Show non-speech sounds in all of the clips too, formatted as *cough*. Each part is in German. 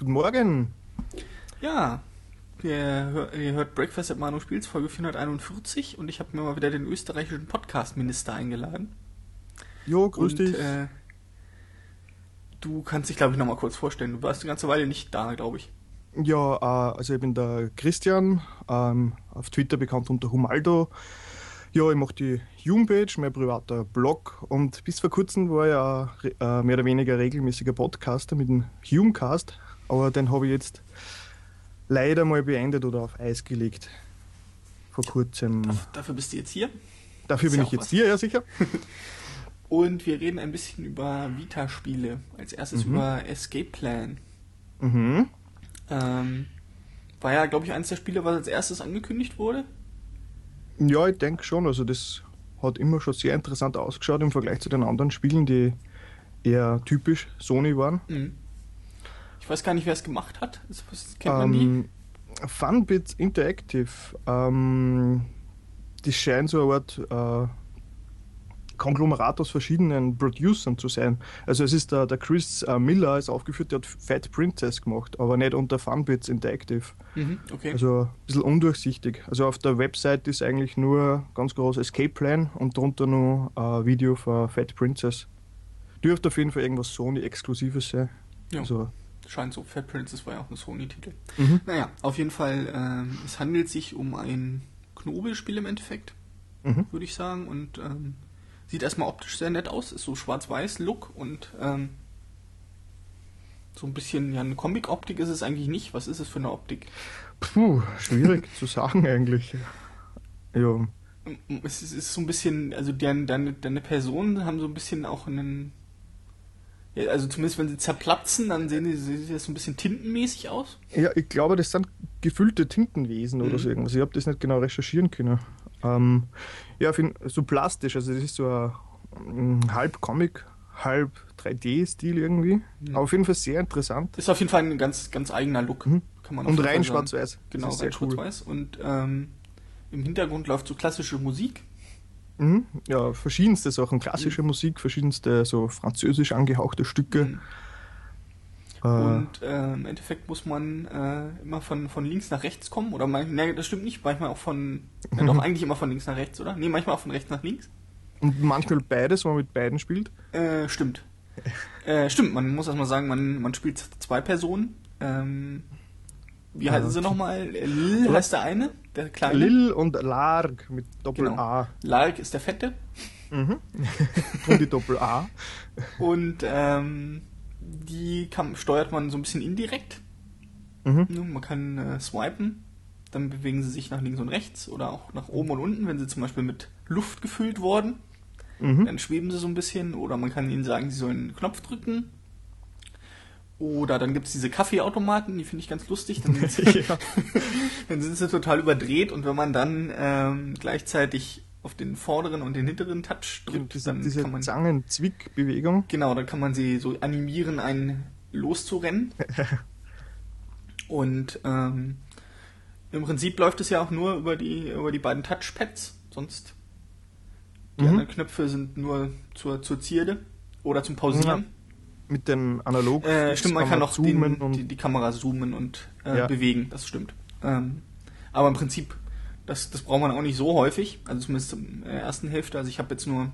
Guten Morgen. Ja, ihr, ihr hört Breakfast at Manu Spiels, Folge 441 und ich habe mir mal wieder den österreichischen Podcast-Minister eingeladen. Jo, grüß und, dich. Äh, du kannst dich, glaube ich, nochmal kurz vorstellen. Du warst eine ganze Weile nicht da, glaube ich. Ja, äh, also ich bin der Christian, ähm, auf Twitter bekannt unter Humaldo. Ja, ich mache die Homepage, mein privater Blog und bis vor kurzem war ich äh, mehr oder weniger regelmäßiger Podcaster mit dem Humecast, aber den habe ich jetzt leider mal beendet oder auf Eis gelegt. Vor kurzem. Dafür, dafür bist du jetzt hier. Dafür ist bin ja ich jetzt was. hier, ja sicher. *laughs* Und wir reden ein bisschen über Vita-Spiele. Als erstes Mhm. über Escape Plan. Mhm. Ähm, war ja, glaube ich, eines der Spiele, was als erstes angekündigt wurde. Ja, ich denke schon. Also das hat immer schon sehr interessant ausgeschaut im Vergleich zu den anderen Spielen, die eher typisch Sony waren. Mhm. Ich weiß gar nicht, wer es gemacht hat. Das, das kennt man die. Ähm, Funbit Interactive, ähm, das scheint so eine Art äh, Konglomerat aus verschiedenen Producern zu sein. Also es ist der, der Chris äh, Miller ist aufgeführt, der hat Fat Princess gemacht, aber nicht unter Funbits Interactive. Mhm, okay. Also ein bisschen undurchsichtig. Also auf der Website ist eigentlich nur ganz groß Escape Plan und drunter nur ein Video von Fat Princess. Dürfte auf jeden Fall irgendwas Sony-Exklusives sein. ja. Also, Scheint so. Fat Princess war ja auch ein Sony-Titel. mhm. Naja, auf jeden Fall, ähm, es handelt sich um ein Knobelspiel im Endeffekt, Mhm. würde ich sagen. Und ähm, sieht erstmal optisch sehr nett aus. Ist so schwarz-weiß-Look und ähm, so ein bisschen, ja, eine Comic-Optik ist es eigentlich nicht. Was ist es für eine Optik? Puh, schwierig zu sagen eigentlich. Ja. Es ist, es ist so ein bisschen, also deine, deine, deine Personen haben so ein bisschen auch einen. Ja, also zumindest wenn sie zerplatzen, dann sehen die, sehen sie so ein bisschen tintenmäßig aus. ja, ich glaube, das sind gefüllte Tintenwesen oder Mhm. so irgendwas. Ich habe das nicht genau recherchieren können. Ähm, ja, so plastisch, also das ist so ein mm, halb Comic, halb 3D-Stil irgendwie. Mhm. Aber auf jeden Fall sehr interessant. Ist auf jeden Fall ein ganz, ganz eigener Look. Mhm. Kann man Und rein schwarz-weiß. Genau, das rein schwarz-weiß. Und ähm, im Hintergrund läuft so klassische Musik. Mhm. Ja, verschiedenste Sachen, klassische Musik, verschiedenste so französisch angehauchte Stücke. Mhm. Äh, Und äh, im Endeffekt muss man äh, immer von, von links nach rechts kommen. Oder man, nee, das stimmt nicht. Manchmal auch von. *laughs* Ja, doch, eigentlich immer von links nach rechts, oder? Nee, manchmal auch von rechts nach links. und manchmal beides, wenn man mit beiden spielt. Äh, stimmt. *laughs* äh, stimmt, man muss erstmal sagen, man, man spielt zwei Personen. Ähm, wie heißen sie nochmal? Lil heißt der eine, der kleine. Lil und Larg mit Genau. Doppel-A. Lark ist der fette. Mhm. *laughs* und die Doppel-A. Und ähm, die kann, steuert man so ein bisschen indirekt. Mhm. Ne, Man kann äh, swipen, dann bewegen sie sich nach links und rechts oder auch nach oben und unten, wenn sie zum Beispiel mit Luft gefüllt wurden. Mhm. Dann schweben sie so ein bisschen oder man kann ihnen sagen, sie sollen einen Knopf drücken. Oder dann gibt es diese Kaffeeautomaten, die finde ich ganz lustig. Dann sind, *laughs* sie, ja. *laughs* dann sind sie total überdreht und wenn man dann ähm, gleichzeitig auf den vorderen und den hinteren Touch drückt, diese dann diese kann man Zangen-Zwick-Bewegung. Genau, dann kann man sie so animieren, einen loszurennen. *laughs* Und ähm, im Prinzip läuft es ja auch nur über die, über die beiden Touchpads, sonst die Mhm. anderen Knöpfe sind nur zur, zur Zierde oder zum Pausieren. Mit den analog Äh, stimmt, man kann noch zoomen den, und die, die Kamera zoomen und äh, Ja. bewegen, das stimmt. Ähm, aber im Prinzip, das, das braucht man auch nicht so häufig, also zumindest in der ersten Hälfte. Also ich habe jetzt nur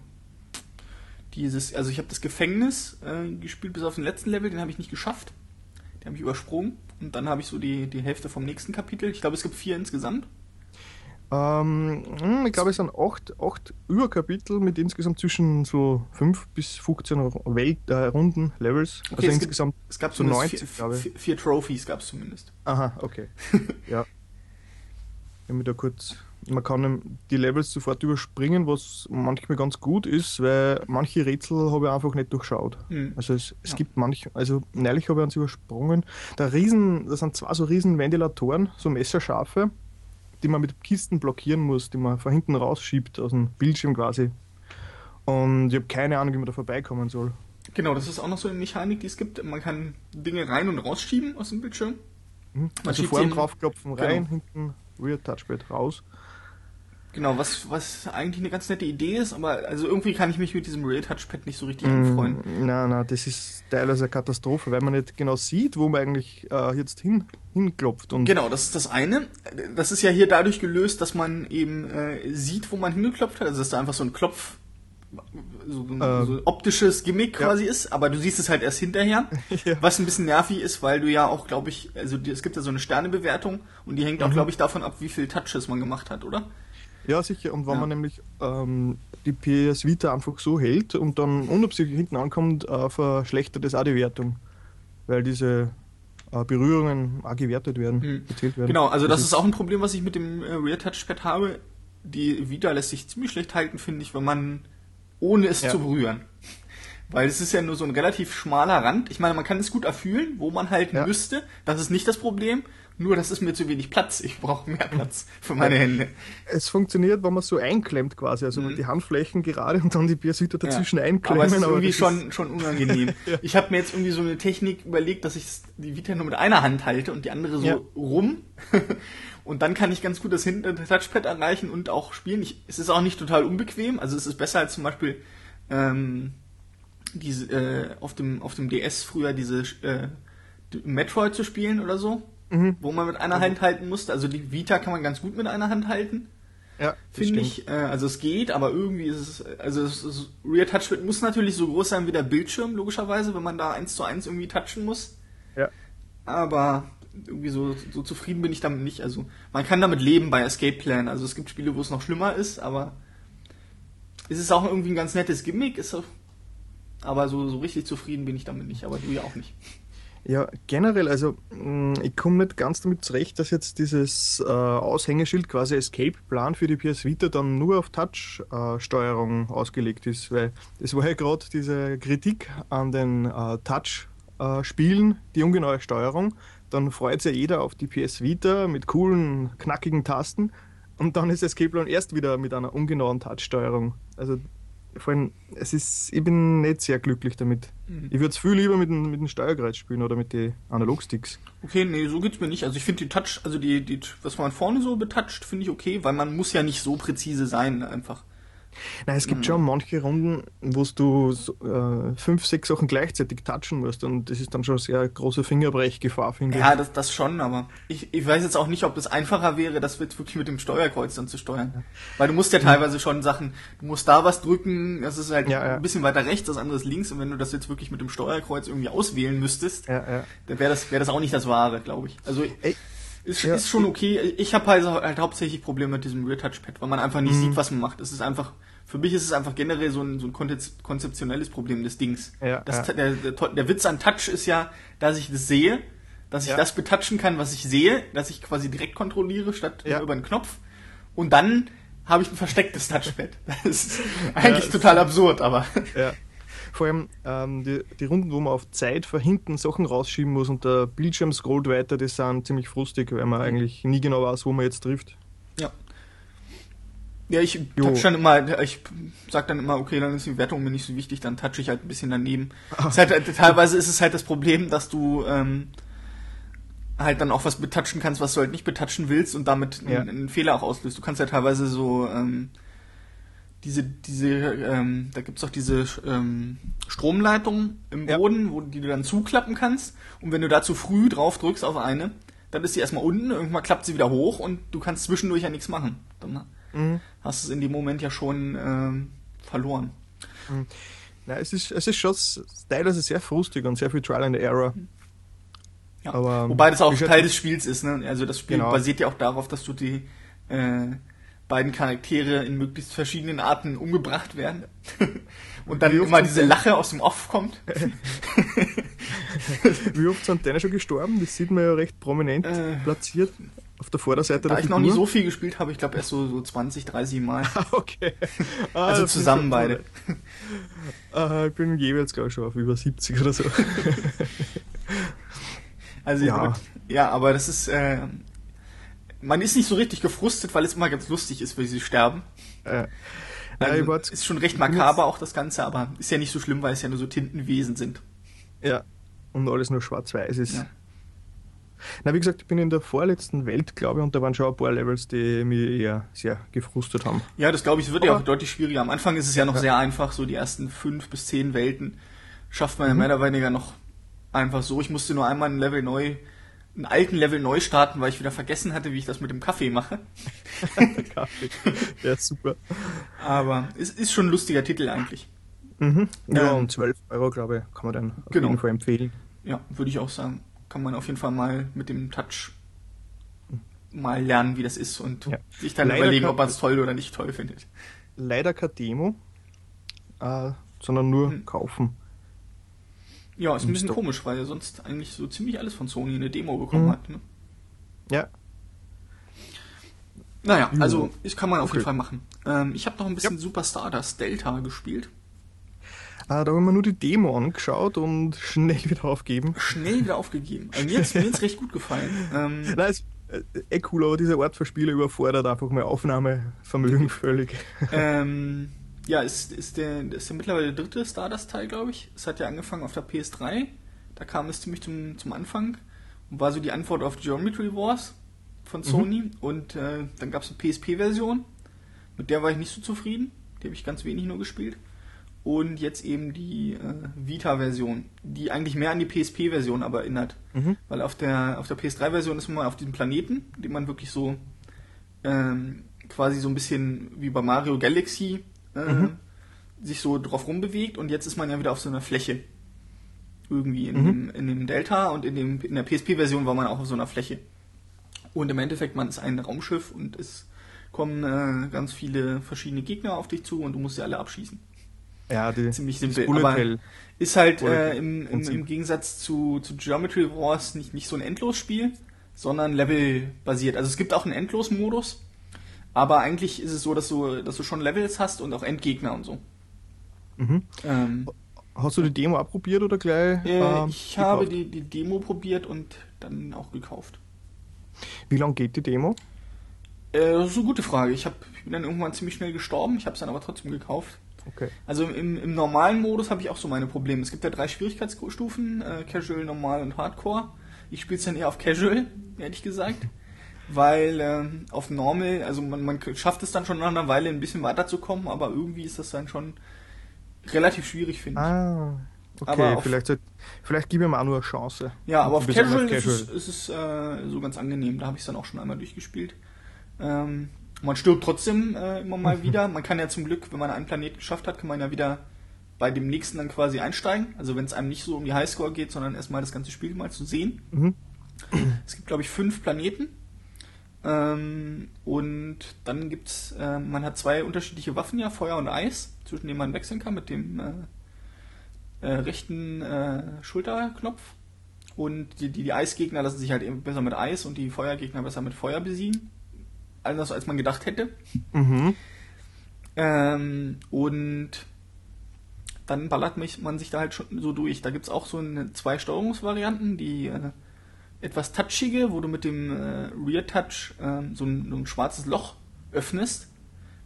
dieses, also ich habe das Gefängnis äh, gespielt bis auf den letzten Level, den habe ich nicht geschafft. Den habe ich übersprungen. Und dann habe ich so die, die Hälfte vom nächsten Kapitel. Ich glaube, es gibt vier insgesamt. Ähm, hm, ich glaube, es sind acht, acht Überkapitel mit insgesamt zwischen so 5 bis 15 Welt, äh, Runden, Levels. Okay, also es gibt- insgesamt. Es gab So zumindest 90, vier, glaube ich. vier, Trophies gab es zumindest. Aha, okay. *laughs* ja. Mich da kurz. Man kann die Levels sofort überspringen, was manchmal ganz gut ist, weil manche Rätsel habe ich einfach nicht durchschaut. Hm. Also es, es Ja. gibt manche, also neulich habe ich eins übersprungen. Da riesen, das sind zwei so riesen Ventilatoren, so messerscharfe, die man mit Kisten blockieren muss, die man von hinten rausschiebt aus dem Bildschirm quasi. Und ich habe keine Ahnung, wie man da vorbeikommen soll. Genau, das ist auch noch so eine Mechanik, die es gibt. Man kann Dinge rein und rausschieben aus dem Bildschirm. Mhm. Man Also schiebt vorn sie- draufklopfen, genau. rein, hinten Rear Touchpad raus. Genau, was, was eigentlich eine ganz nette Idee ist, aber also irgendwie kann ich mich mit diesem Real Touchpad nicht so richtig Mm, anfreuen. Nein, nein, das ist teilweise eine Katastrophe, weil man nicht genau sieht, wo man eigentlich äh, jetzt hin, hinklopft. Und Genau, das ist das eine. Das ist ja hier dadurch gelöst, dass man eben äh, sieht, wo man hingeklopft hat. Also dass da einfach so ein Klopf, so, ein- Äh, so ein optisches Gimmick ja. quasi ist, aber du siehst es halt erst hinterher. *laughs* Ja. Was ein bisschen nervig ist, weil du ja auch, glaube ich, also es gibt ja so eine Sternebewertung und die hängt Mhm. auch, glaube ich, davon ab, wie viel Touches man gemacht hat, oder? Ja, sicher. Und wenn Ja. man nämlich ähm, die PS Vita einfach so hält und dann unabsichtlich hinten ankommt, äh, verschlechtert das auch die Wertung. Weil diese äh, Berührungen auch gewertet werden, Hm. gezählt werden. Genau, also das ist auch ein Problem, was ich mit dem äh, Rear Touchpad habe. Die Vita lässt sich ziemlich schlecht halten, finde ich, wenn man ohne es Ja. zu berühren. Weil es ist ja nur so ein relativ schmaler Rand. Ich meine, man kann es gut erfüllen, wo man halten Ja. müsste. Das ist nicht das Problem. Nur, das ist mir zu wenig Platz. Ich brauche mehr Platz für meine Hände. Es funktioniert, wenn man so einklemmt quasi, also die Handflächen gerade und dann die Vita dazwischen Mhm. Ja. einklemmen. Aber es ist irgendwie das schon, schon unangenehm. *laughs* Ich habe mir jetzt irgendwie so eine Technik überlegt, dass ich die Vita nur mit einer Hand halte und die andere so Ja. rum. *laughs* und dann kann ich ganz gut das hintere Touchpad erreichen und auch spielen. Ich, es ist auch nicht total unbequem. Also es ist besser als zum Beispiel ähm, diese, äh, auf, dem, auf dem DS früher diese äh, Metroid zu spielen oder so. Mhm. Wo man mit einer Hand halten musste. Also die Vita kann man ganz gut mit einer Hand halten ja, finde ich. Äh, also es geht, aber irgendwie ist es, also es ist, Rear Touchpad muss natürlich so groß sein wie der Bildschirm, logischerweise, wenn man da eins zu eins irgendwie touchen muss. Ja. Aber irgendwie so, so zufrieden bin ich damit nicht. Also man kann damit leben bei Escape Plan. Also es gibt Spiele, wo es noch schlimmer ist, aber es ist auch irgendwie ein ganz nettes Gimmick, ist auch, aber so, so richtig zufrieden bin ich damit nicht, aber du ja auch nicht. Ja, generell, also mh, ich komme nicht ganz damit zurecht, dass jetzt dieses äh, Aushängeschild quasi Escape-Plan für die PS Vita dann nur auf Touch-Steuerung ausgelegt ist, weil es war ja gerade diese Kritik an den äh, Touch-Spielen, die ungenaue Steuerung. Dann freut sich ja jeder auf die PS Vita mit coolen, knackigen Tasten und dann ist Escape Plan erst wieder mit einer ungenauen Touch-Steuerung. Also vor allem, es ist, ich bin nicht sehr glücklich damit. Mhm. Ich würde es viel lieber mit dem, mit dem Steuerkreuz spielen oder mit den Analogsticks. Okay, nee, so geht's mir nicht. Also ich finde die Touch, also die, die, was man vorne so betatscht, finde ich okay, weil man muss ja nicht so präzise sein, einfach. Nein, es gibt Mhm. schon manche Runden, wo du äh, fünf, sechs Sachen gleichzeitig touchen musst und das ist dann schon sehr große Fingerbrechgefahr, finde Ja, das, das schon, aber ich, ich weiß jetzt auch nicht, ob das einfacher wäre, das wirklich mit dem Steuerkreuz dann zu steuern. Weil du musst ja teilweise schon Sachen, du musst da was drücken, das ist halt Ja, ja. ein bisschen weiter rechts, das andere ist links und wenn du das jetzt wirklich mit dem Steuerkreuz irgendwie auswählen müsstest, ich. Dann wäre das, wäre das auch nicht das Wahre, glaube ich. Also Ey, ist, ja. ist schon okay. Ich habe halt, halt hauptsächlich Probleme mit diesem Rear Touchpad, weil man einfach nicht Mhm. sieht, was man macht. Es ist einfach, für mich ist es einfach generell so ein, so ein konzep- konzeptionelles Problem des Dings. Ja, das, ja. Der, der, der Witz an Touch ist ja, dass ich das sehe, dass ich das betatschen kann, was ich sehe, dass ich quasi direkt kontrolliere, statt über einen Knopf. Und dann habe ich ein verstecktes Touchpad. *laughs* Das ist eigentlich total absurd, aber ja. Vor allem ähm, die, die Runden, wo man auf Zeit von hinten Sachen rausschieben muss und der Bildschirm scrollt weiter, die sind ziemlich frustig, weil man eigentlich nie genau weiß, wo man jetzt trifft. Ja. Ja, ich Jo. touch dann immer, ich sag dann immer, okay, dann ist die Wertung mir nicht so wichtig, dann touch ich halt ein bisschen daneben. Ist halt, teilweise ist es halt das Problem, dass du ähm, halt dann auch was betatschen kannst, was du halt nicht betatschen willst und damit Ja. einen, einen Fehler auch auslöst. Du kannst ja teilweise so ähm, diese, diese, ähm, da gibt's auch diese ähm, Stromleitung im Ja. Boden, wo die du dann zuklappen kannst. Und wenn du da zu früh drauf drückst auf eine, dann ist sie erstmal unten, irgendwann klappt sie wieder hoch und du kannst zwischendurch ja nichts machen. Dann Mhm. hast du es in dem Moment ja schon ähm, verloren. Na, es ist, es ist schon teilweise sehr frustig und sehr viel Trial and Error. Ja. Aber, Wobei das auch ja- Teil des Spiels ist, ne? Also das Spiel Genau. basiert ja auch darauf, dass du die äh, beiden Charaktere in möglichst verschiedenen Arten umgebracht werden. *laughs* Und dann immer diese Lache aus dem Off kommt. *laughs* Wie oft sind deine schon gestorben? Das sieht man ja recht prominent Äh. platziert auf der Vorderseite Da der ich Figur. noch nicht so viel gespielt habe, ich glaube erst so, so 20, 30 Mal. *laughs* okay. Ah, Also das ist zusammen beide. Äh, ich bin jeweils, glaube ich, schon auf über 70 oder so. Also Ja. ja, aber das ist äh, man ist nicht so richtig gefrustet, weil es immer ganz lustig ist, wie sie sterben. äh, ja, Also, war jetzt- ist schon recht makaber auch das Ganze, aber ist ja nicht so schlimm, weil es ja nur so Tintenwesen sind. Ja, und alles nur schwarz-weiß ist. Ja. Na, wie gesagt, ich bin in der vorletzten Welt, glaube ich, und da waren schon ein paar Levels, die mich eher sehr gefrustet haben. Ja, das glaube ich, wird ja auch deutlich schwieriger. Am Anfang ist es ja noch ja. sehr einfach, so die ersten fünf bis zehn Welten schafft man ja mhm. mehr oder weniger noch einfach so. Ich musste nur einmal ein Level neu, einen alten Level neu starten, weil ich wieder vergessen hatte, wie ich das mit dem Kaffee mache. *laughs* Kaffee. Ja, super. Aber es ist schon ein lustiger Titel eigentlich. Mhm. Ja, ähm, um 12 Euro, glaube ich, kann man dann auf genau. jeden Fall empfehlen. Ja, würde ich auch sagen. Kann man auf jeden Fall mal mit dem Touch mal lernen, wie das ist und ja. sich dann Leider überlegen, ob man es toll oder nicht toll findet. Leider kein Demo, äh, sondern nur hm. kaufen. Ja, ist ein bisschen Stop. komisch, weil er sonst eigentlich so ziemlich alles von Sony eine Demo bekommen mhm. hat. Ne? Ja. Naja, also ich kann man auf okay. jeden Fall machen. Ähm, ich habe noch ein bisschen ja. Super Stardust Delta gespielt. Ah, da haben wir nur die Demo angeschaut und schnell wieder aufgeben. Schnell wieder aufgegeben. Also mir hat es *laughs* recht gut gefallen. Ähm, Nein, ist äh, eh cool, aber diese Art für Spiele überfordert einfach mein Aufnahmevermögen völlig. Ähm, ja, ist, ist, der, ist der mittlerweile der dritte Stardust-Teil, glaube ich. Es hat ja angefangen auf der PS3. Da kam es ziemlich zum, zum Anfang und war so die Antwort auf Geometry Wars von mhm. Sony. Mhm. Und äh, dann gab es eine PSP-Version. Mit der war ich nicht so zufrieden. Die habe ich ganz wenig nur gespielt. Und jetzt eben die äh, Vita-Version, die eigentlich mehr an die PSP-Version aber erinnert. Mhm. Weil auf der, auf der PS3-Version ist man auf diesem Planeten, den man wirklich so ähm, quasi so ein bisschen wie bei Mario Galaxy äh, mhm. sich so drauf rumbewegt und jetzt ist man ja wieder auf so einer Fläche. Irgendwie in, mhm. dem, in dem Delta und in, dem, in der PSP-Version war man auch auf so einer Fläche. Und im Endeffekt, man ist ein Raumschiff und es kommen äh, ganz viele verschiedene Gegner auf dich zu und du musst sie alle abschießen. Ja, die, ziemlich simpel. Aber ist halt äh, im, im, im, Gegensatz zu, zu Geometry Wars nicht, nicht so ein Endlosspiel, sondern Level-basiert. Also es gibt auch einen Endlos-Modus, aber eigentlich ist es so, dass du, dass du schon Levels hast und auch Endgegner und so. Mhm. Ähm, hast du die Demo abprobiert oder gleich? Äh, ähm, ich gekauft? habe die, die Demo probiert und dann auch gekauft. Wie lange geht die Demo? Äh, das ist eine gute Frage. Ich, hab, ich bin dann irgendwann ziemlich schnell gestorben, ich habe es dann aber trotzdem gekauft. Okay. Also im, im normalen Modus habe ich auch so meine Probleme. Es gibt ja drei Schwierigkeitsstufen, äh, Casual, Normal und Hardcore. Ich spiele es dann eher auf Casual, ehrlich gesagt weil äh, auf Normal, also man, man schafft es dann schon nach einer Weile ein bisschen weiterzukommen, aber irgendwie ist das dann schon relativ schwierig, finde ich. Ah, okay, vielleicht, vielleicht gebe ich mir auch nur eine Chance. Ja, aber auf Casual, Casual, ist es, ist es äh, so ganz angenehm, da habe ich es dann auch schon einmal durchgespielt. Ähm, man stirbt trotzdem äh, immer mal *laughs* wieder. Man kann ja zum Glück, wenn man einen Planet geschafft hat, kann man ja wieder bei dem nächsten dann quasi einsteigen. Also wenn es einem nicht so um die Highscore geht, sondern erstmal das ganze Spiel mal zu sehen. Mhm. Es gibt, glaube ich, fünf Planeten ähm, und dann gibt's, äh, man hat zwei unterschiedliche Waffen ja, Feuer und Eis, zwischen denen man wechseln kann mit dem äh, äh, rechten äh, Schulterknopf. Und die, die, die Eisgegner lassen sich halt eben besser mit Eis und die Feuergegner besser mit Feuer besiegen. Anders als man gedacht hätte. Mhm. Ähm, und dann ballert man sich da halt schon so durch. Da gibt es auch so eine, zwei Steuerungsvarianten, die äh, etwas touchige, wo du mit dem äh, Rear Touch äh, so, ein, so, ein, schwarzes Loch öffnest,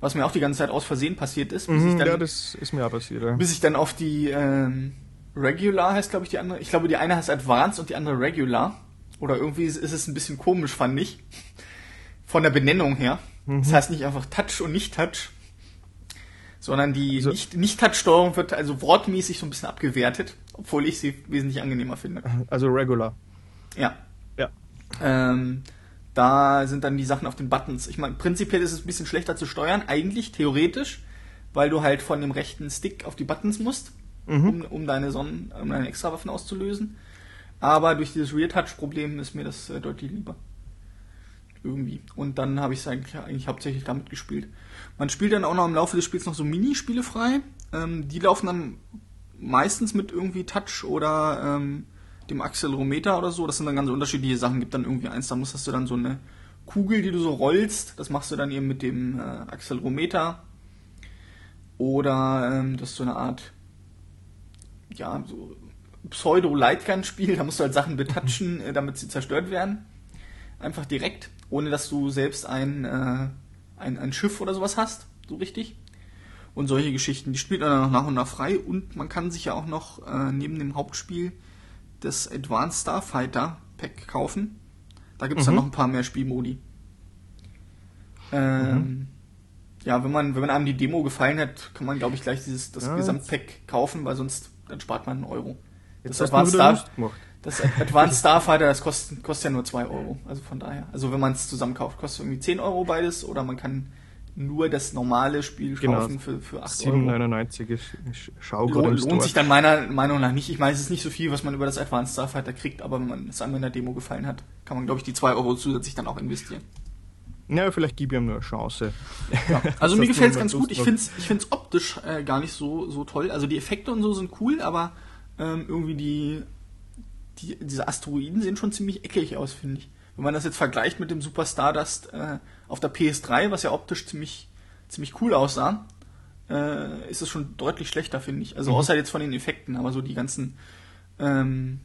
was mir auch die ganze Zeit aus Versehen passiert ist. Mhm, dann, ja, das ist mir auch passiert. Ja. Bis ich dann auf die ähm, Regular heißt, glaube ich, die andere. Ich glaube, die eine heißt Advanced und die andere Regular. Oder irgendwie ist, ist es ein bisschen komisch, fand ich. Von der Benennung her. Mhm. Das heißt nicht einfach Touch und nicht Touch. Sondern die also, Nicht-Touch-Steuerung wird also wortmäßig so ein bisschen abgewertet, obwohl ich sie wesentlich angenehmer finde. Also Regular. Ja. Ja. Ähm, da sind dann die Sachen auf den Buttons. Ich meine, prinzipiell ist es ein bisschen schlechter zu steuern, eigentlich, theoretisch, weil du halt von dem rechten Stick auf die Buttons musst, mhm. um, um, deine Sonnen, um deine Extrawaffen auszulösen. Aber durch dieses Rear-Touch-Problem ist mir das äh, deutlich lieber. Irgendwie. Und dann habe ich es eigentlich, eigentlich hauptsächlich damit gespielt. Man spielt dann auch noch im Laufe des Spiels noch so Minispiele frei. Ähm, die laufen dann meistens mit irgendwie Touch oder ähm, dem Accelerometer oder so. Das sind dann ganz unterschiedliche Sachen. Gibt dann irgendwie eins, da musst du dann so eine Kugel, die du so rollst. Das machst du dann eben mit dem äh, Accelerometer. Oder ähm, das ist so eine Art, ja, so Pseudo-Lightgun-Spiel. Da musst du halt Sachen betatschen, äh, damit sie zerstört werden. Einfach direkt, ohne dass du selbst ein, äh, ein, ein Schiff oder sowas hast. So richtig und solche Geschichten. Die spielt man dann nach und nach frei und man kann sich ja auch noch äh, neben dem Hauptspiel das Advanced Starfighter Gesamtpack kaufen. Da gibt es dann Mhm. noch ein paar mehr Spielmodi. Ähm, Mhm. Ja, wenn man, wenn man einem die Demo gefallen hat, kann man, glaube ich, gleich dieses das Ja, Gesamtpack kaufen, weil sonst dann spart man einen Euro. Jetzt das Advanced, Star, das Advanced Starfighter, das kostet, kostet ja nur 2 Euro. Also von daher. Also wenn man es zusammen kauft, kostet irgendwie 10 Euro beides oder man kann nur das normale Spiel Genau. kaufen für, für 8 Euro. 7,99 ist, ist schau gerade im Lohnt, sich dann meiner Meinung nach nicht. Ich meine, es ist nicht so viel, was man über das Advanced Starfighter kriegt, aber wenn man es einem in der Demo gefallen hat, kann man, glaube ich, die 2 Euro zusätzlich dann auch investieren. Ja, vielleicht ich ihm nur eine Chance. *laughs* Also Das mir gefällt es ganz gut. Ich finde es ich find's optisch äh, gar nicht so, so toll. Also die Effekte und so sind cool, aber ähm, irgendwie die, die diese Asteroiden sehen schon ziemlich eckig aus, finde ich. Wenn man das jetzt vergleicht mit dem Super Stardust äh, auf der PS3, was ja optisch ziemlich, ziemlich cool aussah, äh, ist es schon deutlich schlechter, finde ich. Also Mhm. außer jetzt von den Effekten, aber so die ganzen ähm,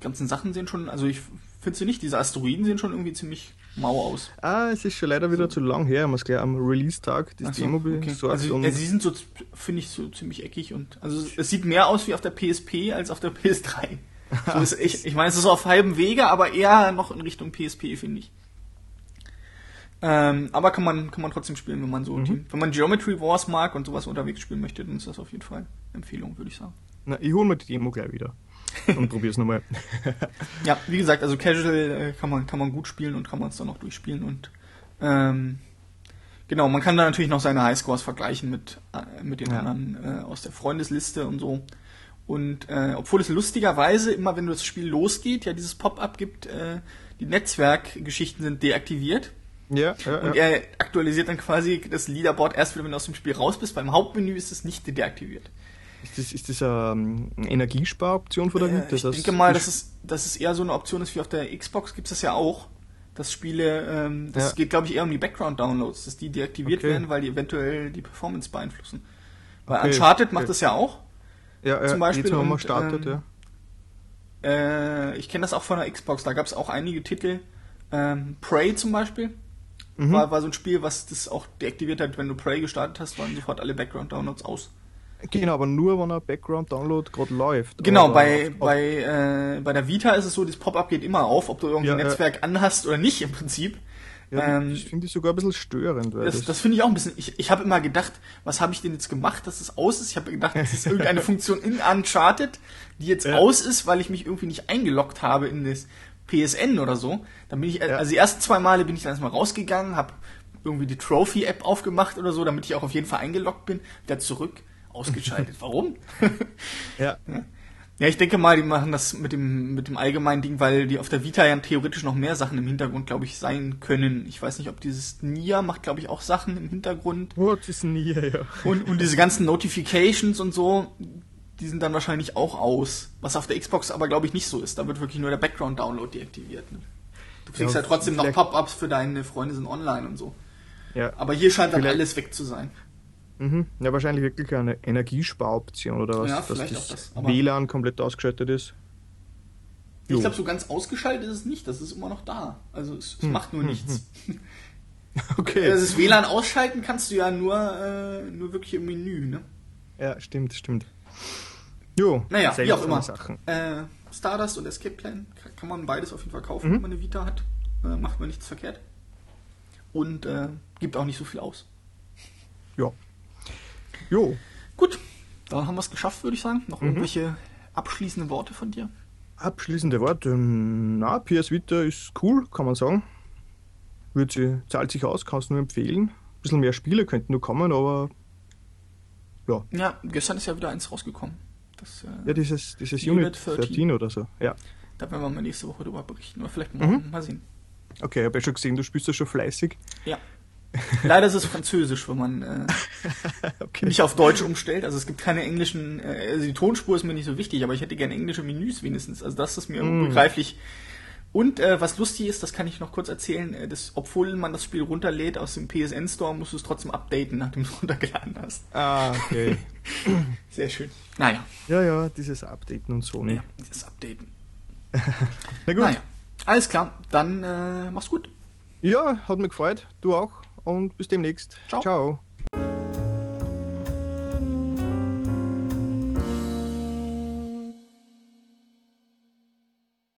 ganzen Sachen sehen schon, also ich finde sie nicht, diese Asteroiden sehen schon irgendwie ziemlich mau aus. Ah, es ist schon leider wieder zu lang her. Ich muss gleich am Release-Tag das Ach so, Demo okay. Also, und ja, sie sind so, finde ich, so ziemlich eckig und also es sieht mehr aus wie auf der PSP als auf der PS3. *laughs* So ist, ich, ich meine, es ist auf halbem Wege, aber eher noch in Richtung PSP, finde ich. Ähm, aber kann man, kann man trotzdem spielen, wenn man so, Mhm. die, wenn man Geometry Wars mag und sowas unterwegs spielen möchte, dann ist das auf jeden Fall Empfehlung, würde ich sagen. Na, ich hole mir die Demo gleich wieder. Und probier's nochmal. *laughs* Ja, wie gesagt, also Casual äh, kann man kann man gut spielen und kann man es dann noch durchspielen und ähm, genau, man kann da natürlich noch seine Highscores vergleichen mit äh, mit den Ja. anderen äh, aus der Freundesliste und so. Und äh, obwohl es lustigerweise immer, wenn das Spiel losgeht, ja dieses Pop-up gibt, äh, die Netzwerkgeschichten sind deaktiviert Ja, ja, und er aktualisiert dann quasi das Leaderboard erst wieder, wenn du aus dem Spiel raus bist. Beim Hauptmenü ist es nicht deaktiviert. Ist das, ist das eine ähm, Energiesparoption von der Äh, ich denke mal, das- dass es, dass es eher so eine Option ist wie auf der Xbox, gibt es das ja auch. Dass Spiele, ähm, das Ja. geht glaube ich eher um die Background-Downloads, dass die deaktiviert Okay. werden, weil die eventuell die Performance beeinflussen. Weil Okay, Uncharted macht okay. das ja auch. ja, ja, zum Beispiel Jetzt haben wir und, gestartet, ähm, ja. Äh, ich kenne das auch von der Xbox, da gab es auch einige Titel. Ähm, Prey zum Beispiel Mhm. war, war so ein Spiel, was das auch deaktiviert hat, wenn du Prey gestartet hast, waren sofort alle Background-Downloads aus. Genau, aber nur, wenn ein Background-Download gerade läuft. Genau, bei, auf- auf- bei, äh, bei der Vita ist es so, das Pop-up geht immer auf, ob du irgendein Ja. Netzwerk anhast oder nicht im Prinzip. Ja, ähm, ich finde das sogar ein bisschen störend. Das, das, das finde ich auch ein bisschen. Ich, ich habe immer gedacht, was habe ich denn jetzt gemacht, dass es aus ist? Ich habe gedacht, das ist irgendeine *laughs* Funktion in Uncharted, die jetzt Ja. aus ist, weil ich mich irgendwie nicht eingeloggt habe in das PSN oder so. Dann bin ich, Ja. also die ersten zwei Male bin ich dann erstmal rausgegangen, habe irgendwie die Trophy-App aufgemacht oder so, damit ich auch auf jeden Fall eingeloggt bin, wieder zurück, ausgeschaltet. *laughs* Warum? *laughs* ja, Ja, ich denke mal, die machen das mit dem, mit dem allgemeinen Ding, weil die auf der Vita ja theoretisch noch mehr Sachen im Hintergrund, glaube ich, sein können. Ich weiß nicht, ob dieses Nia macht, glaube ich, auch Sachen im Hintergrund. Ist denn hier, ja. Und, und diese ganzen Notifications und so, die sind dann wahrscheinlich auch aus. Was auf der Xbox aber, glaube ich, nicht so ist. Da wird wirklich nur der Background-Download deaktiviert. Ne? Du kriegst ja, Ja, trotzdem noch Pop-Ups für deine Freunde sind online und so. ja. Aber hier scheint dann alles weg zu sein. Mhm. Ja, wahrscheinlich wirklich eine Energiesparoption oder was, Ja, dass das, auch das, WLAN komplett ausgeschaltet ist. Ich Jo. glaube, so ganz ausgeschaltet ist es nicht. Das ist immer noch da. Also es, es Hm, macht nur hm, nichts. *laughs* Okay. Das WLAN ausschalten kannst du ja nur, äh, nur wirklich im Menü, ne? Ja, stimmt, stimmt. Jo, Naja, wie auch immer. Sachen. Äh, Stardust und Escape Plan kann, man beides auf jeden Fall kaufen, Mhm. wenn man eine Vita hat. Äh, macht man nichts verkehrt. Und äh, gibt auch nicht so viel aus. Ja. Jo, Gut, dann haben wir es geschafft, würde ich sagen. Noch Mhm. irgendwelche abschließenden Worte von dir? abschließende Worte. Na, PS Vita ist cool, kann man sagen. Wird sie, zahlt sich aus, kannst nur empfehlen. Ein bisschen mehr Spiele könnten nur kommen, aber ja. Ja, gestern ist ja wieder eins rausgekommen. Das, äh, Ja, dieses, dieses Unit Unit 13. 13 oder so. Ja. Da werden wir mal nächste Woche drüber berichten. Oder vielleicht morgen. Mhm. Mal sehen. Okay, ich habe ja schon gesehen, du spielst das schon fleißig. Ja. *laughs* Leider ist es französisch, wenn man äh, *laughs* Okay. nicht auf Deutsch umstellt. Also es gibt keine englischen, äh, also die Tonspur ist mir nicht so wichtig, aber ich hätte gerne englische Menüs wenigstens. Also das ist mir Mm. begreiflich. Und äh, was lustig ist, das kann ich noch kurz erzählen, äh, das, obwohl man das Spiel runterlädt aus dem PSN Store, musst du es trotzdem updaten, nachdem du es *laughs* runtergeladen hast. Ah, okay. *laughs* Sehr schön. Naja, ja, ja, dieses Updaten und so. Ne? ja, das Updaten. *laughs* Na gut. Naja, alles klar. Dann äh, mach's gut. Ja, hat mich gefreut. Du auch. Und bis demnächst. Ciao. Ciao.